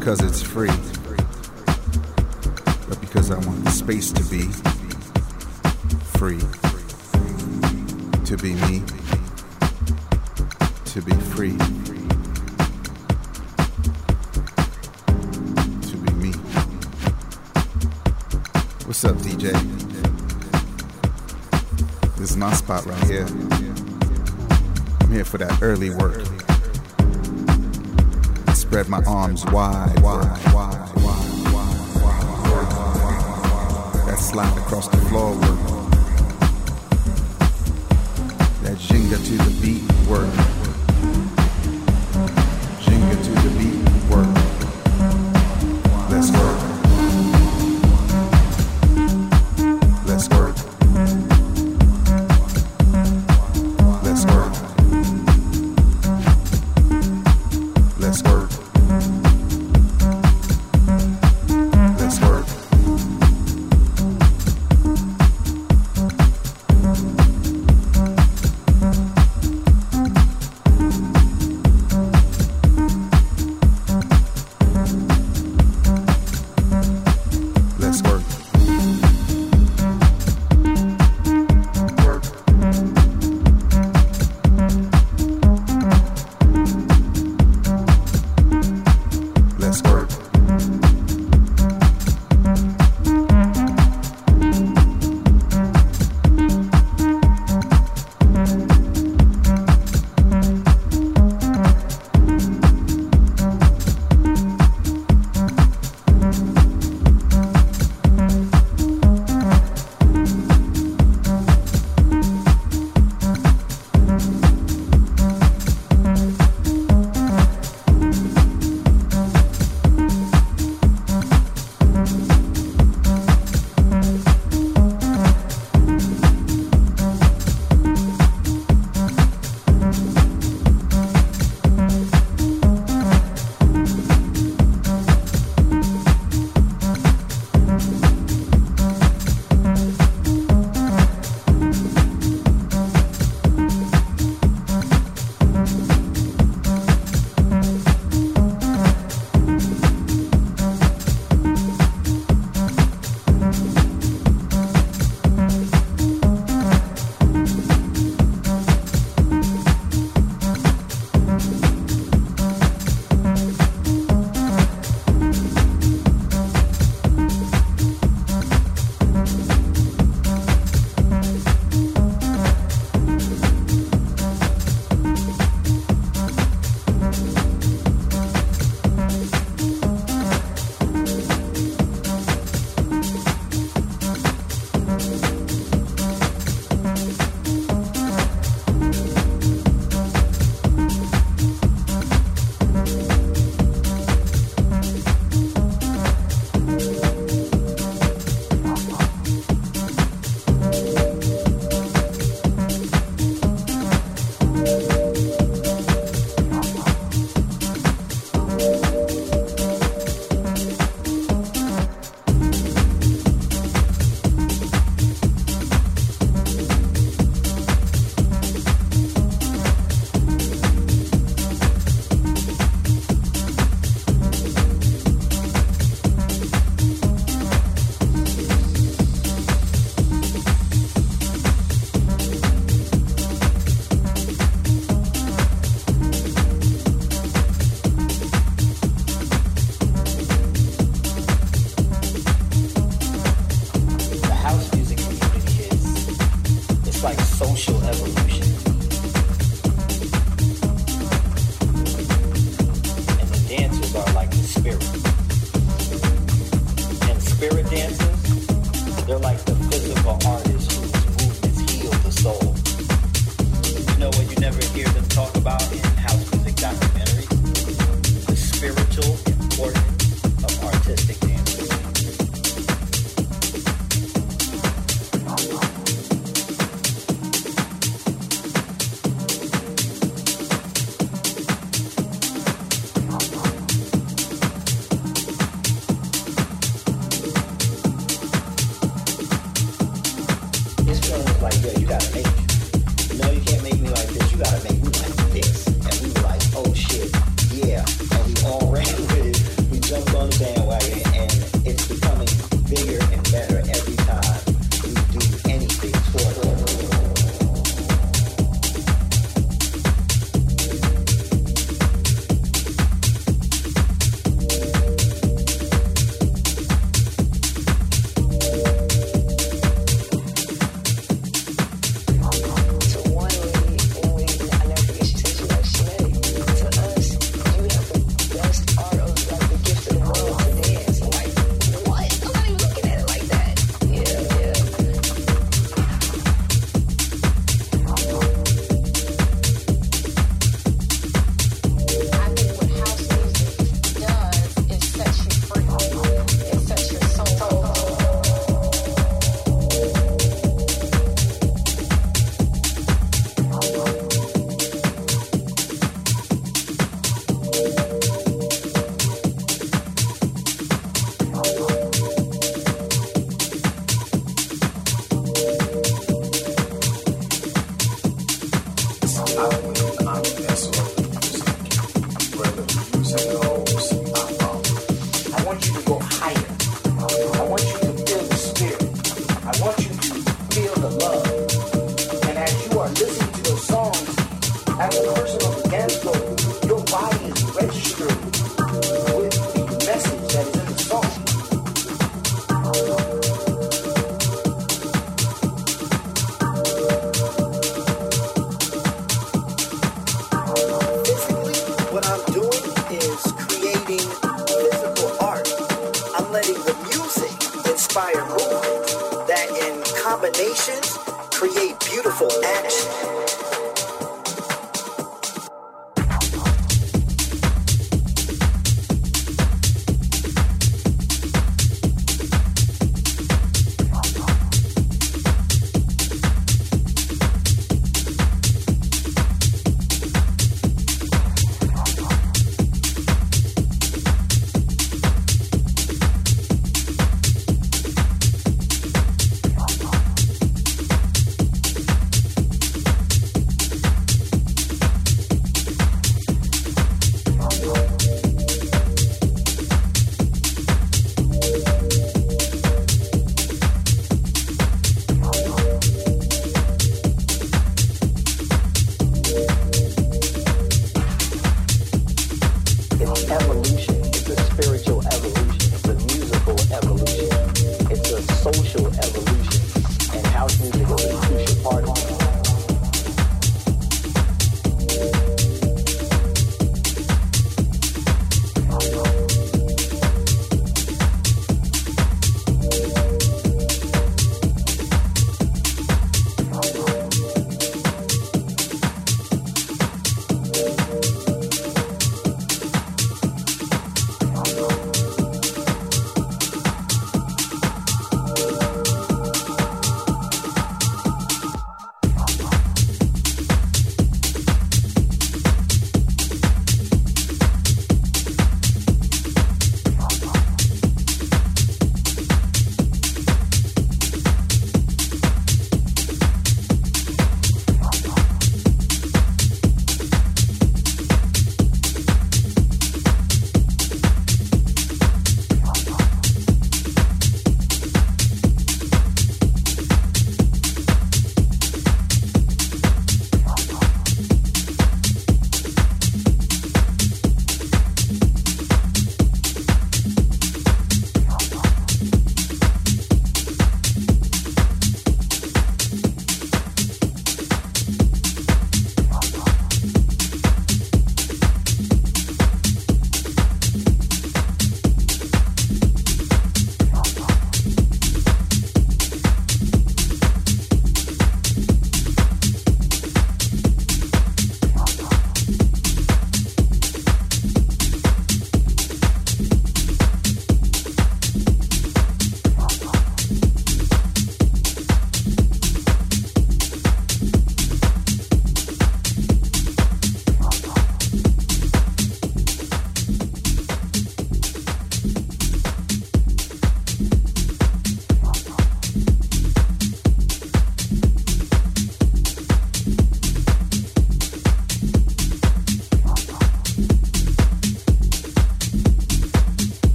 because it's free, but because I want the space to be free. To be me. To be free. To be me. What's up, DJ? This is my spot right here. I'm here for that early work. Spread my arms wide. That slide across the floor work. That jinga to the beat work.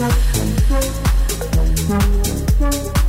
Thank you.